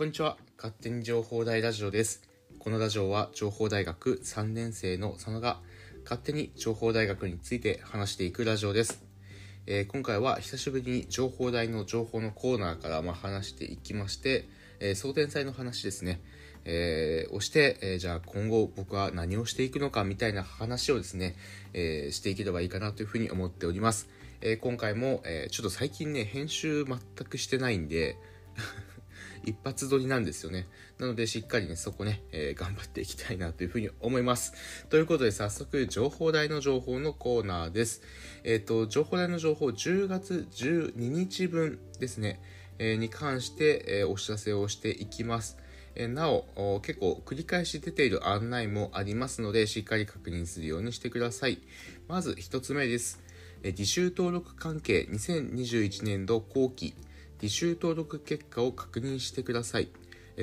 こんにちは。勝手に情報大ラジオです。このラジオは情報大学3年生の佐野が勝手に情報大学について話していくラジオです。えー今回は久しぶりに情報大の情報のコーナーからまあ話していきまして、えー、総天祭の話ですね。えーをして、えーじゃあ今後僕は何をしていくのかみたいな話をですね、えーしていければいいかなというふうに思っております。えー今回も、えーちょっと最近ね、編集全くしてないんで、一発撮りなんですよね。なので、しっかりね、そこね、えー頑張っていきたいなというふうに思います。ということで、早速、情報台の情報のコーナーです。えっ、と、情報台の情報、10月12日分ですね、えーに関して、えお知らせをしていきます。えなお、結構繰り返し出ている案内もありますので、しっかり確認するようにしてください。まず、一つ目です。え履修登録関係2021年度後期履修登録結果を確認してください。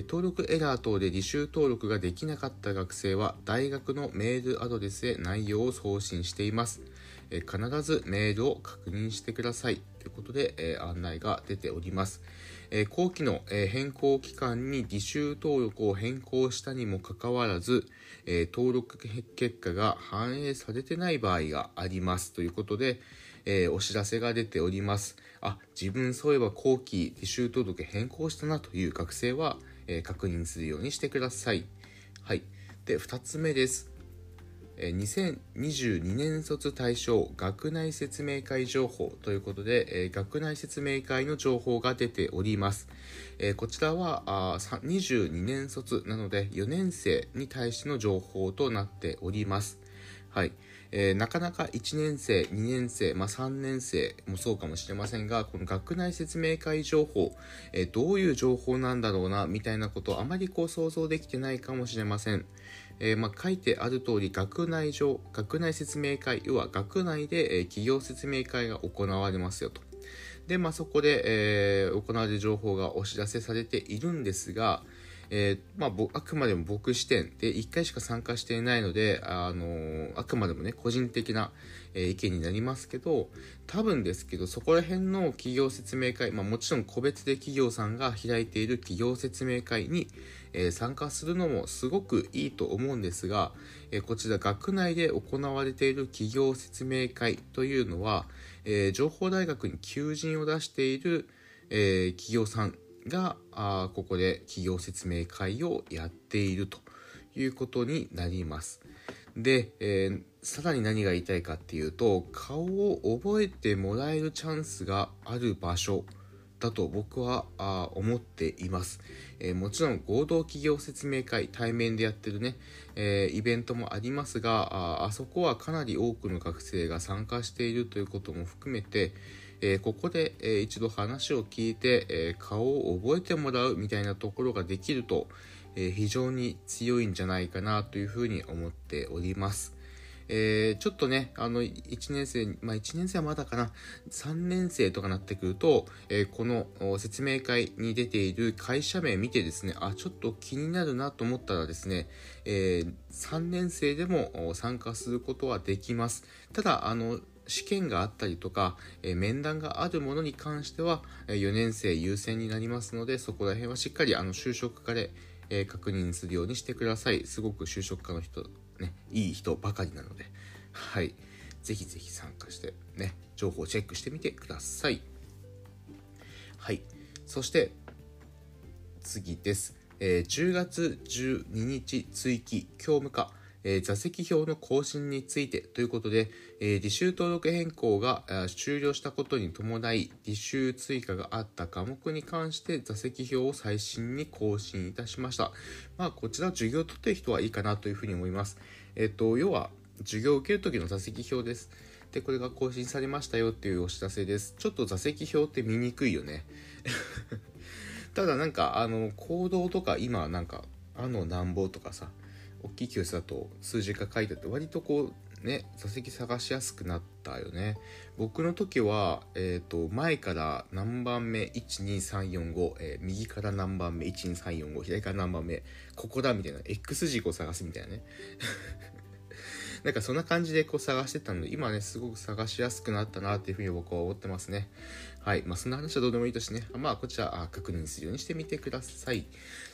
登録エラー等で履修登録ができなかった学生は大学のメールアドレスへ内容を送信しています。必ずメールを確認してください。ということで、案内が出ております。え後期の、え変更期間に履修登録を変更したにもかかわらず、え登録結果が反映されてない場合がありますということで、えお知らせが出ております。あ、自分そういえば後期履修登録変更したなという学生は、え確認するようにしてください。はい。で、2つ目です。2022年卒対象学内説明会情報ということで、学内説明会の情報が出ております。こちらは22年卒なので4年生に対しての情報となっております。はい。えーなかなか1年生、2年生、まあ、3年生もそうかもしれませんが、この学内説明会情報、えーどういう情報なんだろうな、みたいなことをあまりこう想像できてないかもしれません。えーまあ、書いてある通り、学内上、学内説明会、要は学内で、えー企業説明会が行われますよと。で、まあ、そこで、えー行われる情報がお知らせされているんですが、えーまあ、あくまでも僕視点で1回しか参加していないので、あのーあくまでもね個人的な、えー意見になりますけど多分ですけどそこら辺の企業説明会、まあ、もちろん個別で企業さんが開いている企業説明会に、え参加するのもすごくいいと思うんですが、えこちら学内で行われている企業説明会というのは、え情報大学に求人を出している、え企業さんがあーここで企業説明会をやっているということになります。で、えーさらに何が言いたいかっていうと顔を覚えてもらえるチャンスがある場所だと僕はあ思っています、えーもちろん合同企業説明会対面でやってるね、えーイベントもありますがああそこはかなり多くの学生が参加しているということも含めて、えーここで、えー一度話を聞いて、えー顔を覚えてもらうみたいなところができると、え非常に強いんじゃないかなというふうに思っております。えーちょっとね、あの、1年生、まあ1年生はまだかな、3年生とかなってくると、えーこの説明会に出ている会社名見てですね、あ、ちょっと気になるなと思ったらですね、えー3年生でも参加することはできます。ただ、あの、試験があったりとか、え面談があるものに関しては、え4年生優先になりますので、そこら辺はしっかりあの就職課で、え確認するようにしてください。すごく就職課の人、ね、いい人ばかりなので、はい。ぜひぜひ参加して、ね、情報をチェックしてみてください。はい。そして、次です。えー10月12日追記教務課、えー座席表の更新についてということで、えー履修登録変更が終了したことに伴い履修追加があった科目に関して座席表を最新に更新いたしました。まあ、こちら授業を取ってる人はいいかなというふうに思います。えっ、と、要は授業を受ける時の座席表です。で、これが更新されましたよっていうお知らせです。ちょっと座席表って見にくいよね。ただなんかあの行動とか今なんかあのなんぼとかさ大きい教室だと数字が書いてあって割とこうね座席探しやすくなったよね僕の時は、えー、と前から何番目12345、えー右から何番目12345左から何番目ここだみたいな X 軸を探すみたいなね なんかそんな感じでこう探してたので、今ね、すごく探しやすくなったなっていうふうに僕は思ってますね。はい。まあ、その話はどうでもいいとしてね、まあ、こちら確認するようにしてみてください。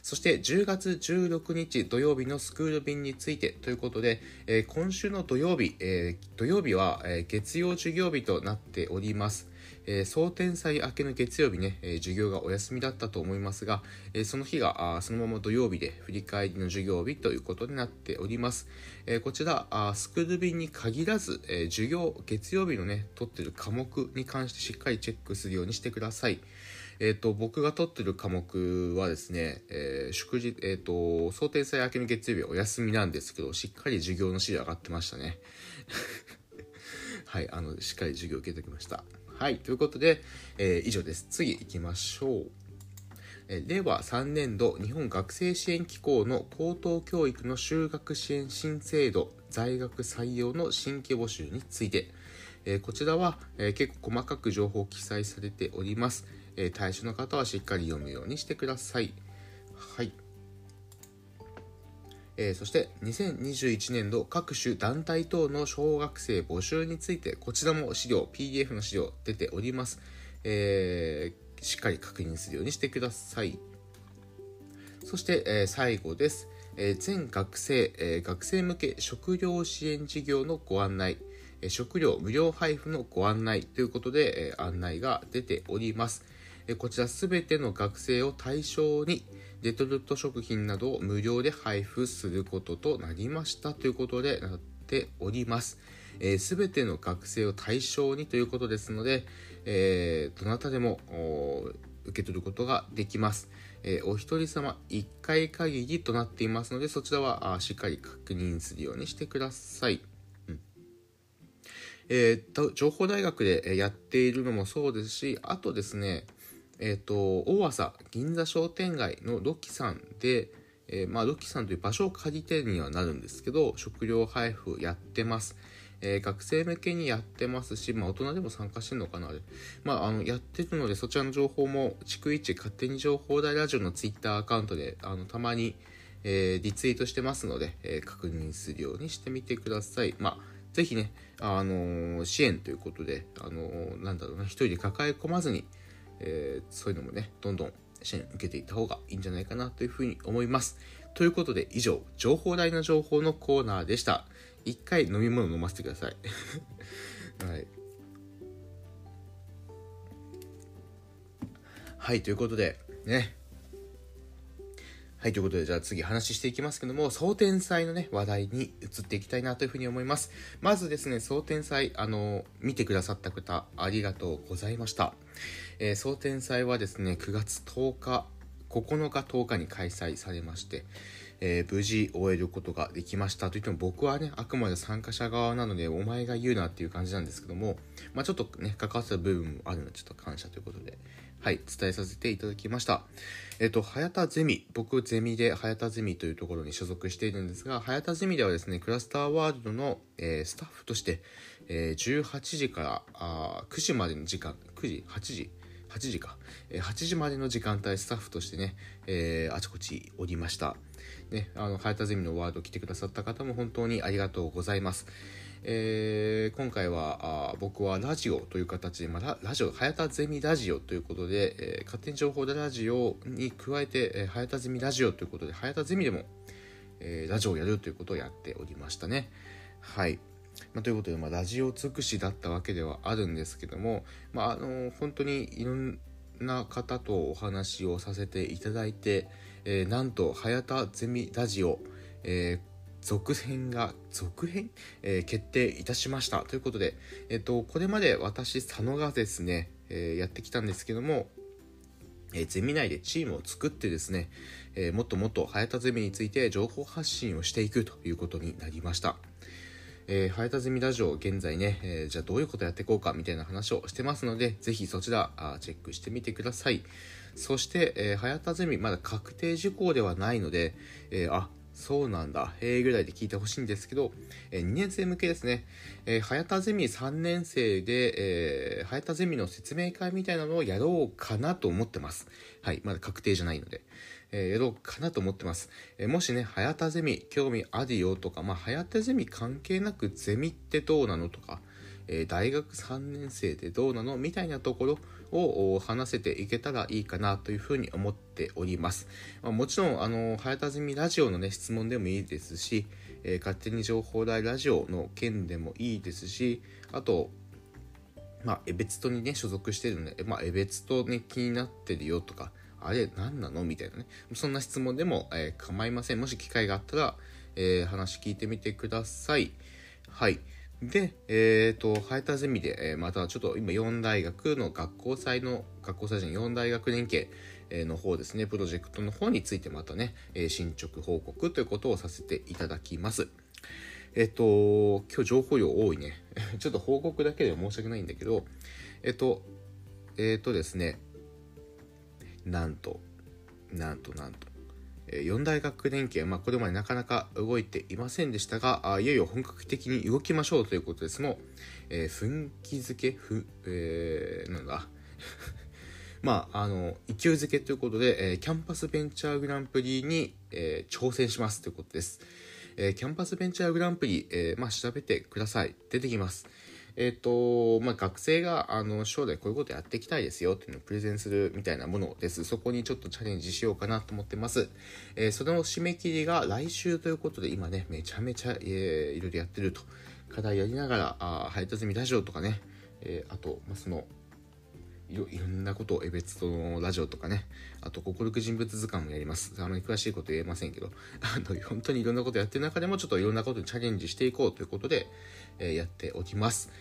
そして、10月16日土曜日のスクール便についてということで、えー、今週の土曜日、えー、土曜日は、え、月曜授業日となっております。えー、総天祭明けの月曜日ね、えー、授業がお休みだったと思いますが、えー、その日があそのまま土曜日で振り返りの授業日ということになっております。えこちらあスクール便に限らず、え授業月曜日のね取ってる科目に関してしっかりチェックするようにしてください。えっ、と、僕が取ってる科目はですね、え、祝日、えっ、と、想定祭明けの月曜日はお休みなんですけど、しっかり授業の資料上がってましたね。はい、あの、しっかり授業受けてきました。はい、ということで、えー、以上です。次行きましょう。え令和3年度日本学生支援機構の高等教育の修学支援新制度在学採用の新規募集について、えこちらは、え結構細かく情報記載されております、え対象の方はしっかり読むようにしてください。はい。えー、そして2021年度各種団体等の小学生募集についてこちらも資料 PDF の資料出ております、えー、しっかり確認するようにしてください。そして、えー、最後です、え全学生、え学生向け食料支援事業のご案内。食料無料配布のご案内ということで、え案内が出ております。えこちらすべての学生を対象に、レトルト食品などを無料で配布することとなりましたということでなっております。す、えー、べ、ての学生を対象にということですので、えー、どなたでも受け取ることができます。えー、お一人様1回限りとなっていますので、そちらはあしっかり確認するようにしてください。うんえー、情報大学でやっているのもそうですし、あとですね、えっ、ー、と、大朝銀座商店街のロキさんで、えー、まあ、ロキさんという場所を借りてにはなるんですけど、食料配布やってます。えー、学生向けにやってますし、まあ、大人でも参加してるのかなあれ。まあ、あの、やってるので、そちらの情報も、逐一勝手に情報大ラジオのツイッターアカウントで、あの、たまに、えー、リツイートしてますので、えー、確認するようにしてみてください。まあ、ぜひね、あの支援ということで、あのなんだろうな、一人で抱え込まずに、えー、そういうのもね、どんどん支援受けていった方がいいんじゃないかなというふうに思います。ということで以上、情報大の情報のコーナーでした。一回飲み物飲ませてください。はい。はい、ということで、ね、はい、ということで、じゃあ次話していきますけども、総天祭のね、話題に移っていきたいなというふうに思います。まずですね、総天祭、あの、見てくださった方、ありがとうございました。えー、総天祭はですね、9月10日、9日10日に開催されまして、えー、無事終えることができましたといっても僕はね、あくまで参加者側なので、お前が言うなっていう感じなんですけども、まあちょっとね、関わった部分もあるので、ちょっと感謝ということで、はい、伝えさせていただきました。えっと、早田ゼミ、僕ゼミで早田ゼミというところに所属しているんですが、早田ゼミではですね、クラスターワールドの、えー、スタッフとして、え、18時からあ9時までの時間、9時、8時、8時か、え、8時までの時間帯スタッフとしてね、えー、あちこちおりました。ね、あの、早田ゼミのワード来てくださった方も本当にありがとうございます。えー、今回はあ僕はラジオという形で、まあ、ラジオ、早田ゼミラジオということで、えー、勝手に情報でラジオに加えて、えー、早田ゼミラジオということで、早田ゼミでも、えー、ラジオをやるということをやっておりましたね。はい。まあ、ということで、まあ、ラジオ尽くしだったわけではあるんですけども、まあ、あの本当にいろんな方とお話をさせていただいて、えー、なんと、早田ゼミラジオ、えー続編が、続編、えー、決定いたしました。ということで、えっ、と、これまで私、佐野がですね、えー、やってきたんですけども、えゼミ内でチームを作ってですね、えもっともっと早田ゼミについて情報発信をしていくということになりました。えー、早田ゼミラジオ現在ね、えー、じゃあどういうことやっていこうかみたいな話をしてますので、ぜひそちらあチェックしてみてください。そして、えー、早田ゼミまだ確定事項ではないので、えー、あ、そうなんだ。へえぐらいで聞いてほしいんですけど、えー、2年生向けですね。えー、早田ゼミ3年生で、えー、早田ゼミの説明会みたいなのをやろうかなと思ってます。はい。まだ確定じゃないので。えー、やろうかなと思ってます。えー、もしね、はやたゼミ興味あるよとか、まあ、はやたゼミ関係なくゼミってどうなのとか、えー、大学3年生でどうなのみたいなところを話せていけたらいいかなというふうに思っております。まあ、もちろん、あの、はやたゼミラジオのね、質問でもいいですし、えー、勝手に情報大ラジオの件でもいいですし、あと、まあ、エベツトにね、所属してるので、まあ、エベツトね、気になってるよとか、あれ何なの？みたいなね。そんな質問でも、えー、構いません。もし機会があったら、えー、話聞いてみてください。はい。で、えっ、ー、と、ハエタゼミで、えー、またちょっと今4大学の学校祭の、学校祭じゃ4大学連携の方ですね、プロジェクトの方についてまたね、え進捗報告ということをさせていただきます。えっ、と、今日情報量多いね。ちょっと報告だけでは申し訳ないんだけど、えっ、と、えっ、とですね、なんと、なんとなんと、四大学連携、まあ、これまでなかなか動いていませんでしたが、あいよいよ本格的に動きましょうということで、その、えー、奮起付け、ふ、えー、なんだ、まあ、あの、勢いづけということで、えー、キャンパスベンチャーグランプリに、えー、挑戦しますということです。えー、キャンパスベンチャーグランプリ、えー、まあ、調べてください。出てきます。えっ、ー、と、まあ、学生が、あの、将来こういうことやっていきたいですよっていうのをプレゼンするみたいなものです。そこにちょっとチャレンジしようかなと思ってます。えー、その締め切りが来週ということで、今ね、めちゃめちゃ、えー、いろいろやってると。課題やりながら、あ配達済みラジオとかね、えー、あと、まあ、その、いろんなことを、え別とのラジオとかね、あと、国力人物図鑑もやります。あまり詳しいこと言えませんけど、あの、本当にいろんなことやってる中でも、ちょっといろんなことにチャレンジしていこうということで、えー、やっておきます。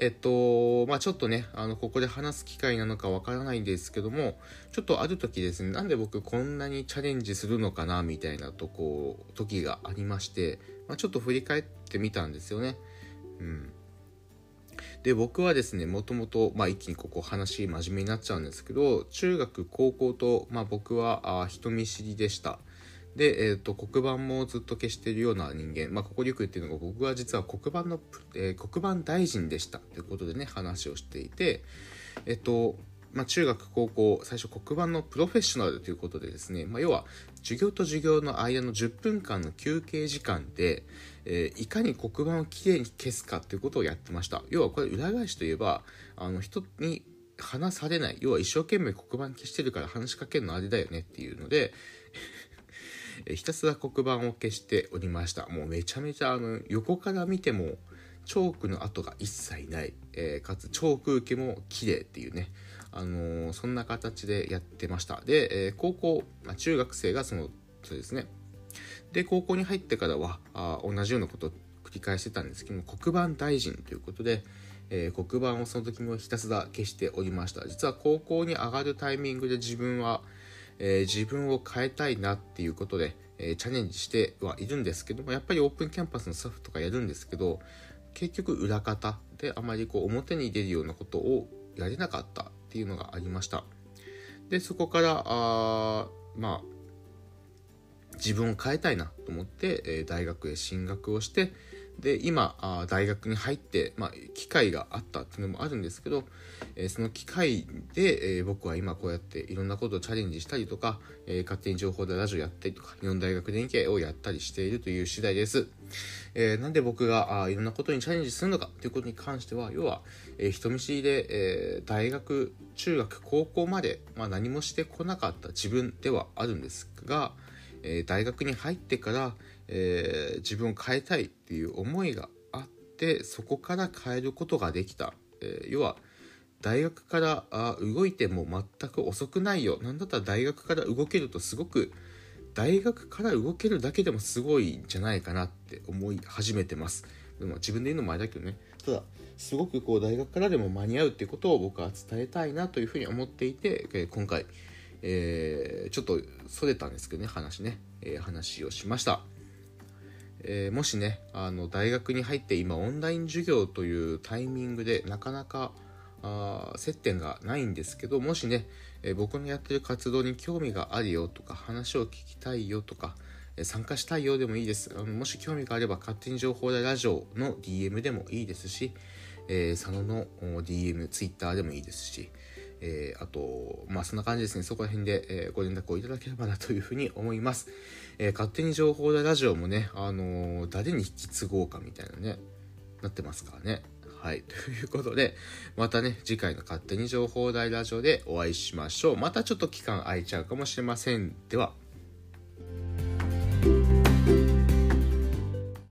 えっと、まあちょっとね、あの、ここで話す機会なのかわからないんですけども、ちょっとある時ですね、なんで僕こんなにチャレンジするのかな、みたいなとこ、時がありまして、まあ、ちょっと振り返ってみたんですよね。うん。で、僕はですね、もともと、ま、一気にここ話真面目になっちゃうんですけど、中学、高校と、まあ、僕はあ人見知りでした。で、えっ、ー、と、黒板もずっと消してるような人間、まあ、ここによく言ってるのが、僕は実は黒板の、えー、黒板大臣でしたということでね、話をしていて、えっ、ー、と、まあ、中学、高校、最初黒板のプロフェッショナルということでですね、まあ、要は、授業と授業の間の10分間の休憩時間で、えー、いかに黒板をきれいに消すかということをやってました。要はこれ裏返しといえば、あの人に話されない。要は一生懸命黒板消してるから話しかけるのあれだよねっていうので ひたすら黒板を消しておりました。もうめちゃめちゃあの横から見てもチョークの跡が一切ない。えー、かつチョーク受けも綺麗っていうね。あの、そんな形でやってました。で、え、高校、まあ、中学生がその、そうですね。で、高校に入ってからは、あ同じようなことを繰り返してたんですけども、黒板大臣ということで、えー、黒板をその時もひたすら消しておりました。実は高校に上がるタイミングで自分は、えー、自分を変えたいなっていうことで、えー、チャレンジしてはいるんですけども、やっぱりオープンキャンパスのスタッフとかやるんですけど、結局裏方であまりこう表に出るようなことをやれなかったっていうのがありました。で、そこから、あまあ、自分を変えたいなと思って、えー、大学へ進学をして、で、今、あ大学に入って、まあ、機会があったっていうのもあるんですけど、えー、その機会で、えー、僕は今こうやっていろんなことをチャレンジしたりとか、えー、勝手に情報でラジオやったりとか、日本大学連携をやったりしているという次第です。えなんで僕があいろんなことにチャレンジするのかということに関しては、要は、え人見知りで、え大学、中学、高校まで、まあ、何もしてこなかった自分ではあるんですが、え大学に入ってから、えー、自分を変えたいっていう思いがあってそこから変えることができた、えー、要は大学からあ動いても全く遅くないよ。なんだったら大学から動けるとすごく大学から動けるだけでもすごいんじゃないかなって思い始めてます。でも自分で言うのもあれだけどね。ただすごくこう大学からでも間に合うってことを僕は伝えたいなというふうに思っていて、えー、今回、えー、ちょっとそれたんですけどね話ね、えー、話をしました。えー、もしねあの大学に入って今オンライン授業というタイミングでなかなかあ接点がないんですけどもしね、えー、僕のやってる活動に興味があるよとか話を聞きたいよとか、えー、参加したいよでもいいです。あのもし興味があれば勝手に情報でラジオの DM でもいいですし、えー、佐野の DM、Twitter でもいいですし、えー、あと、まあそんな感じですね。そこら辺で、えー、ご連絡をいただければなというふうに思います。えー、勝手に情報大ラジオもね、あの誰に引き継ごうかみたいなね、なってますからね。はい。ということで、またね、次回の勝手に情報大ラジオでお会いしましょう。またちょっと期間空いちゃうかもしれません。では。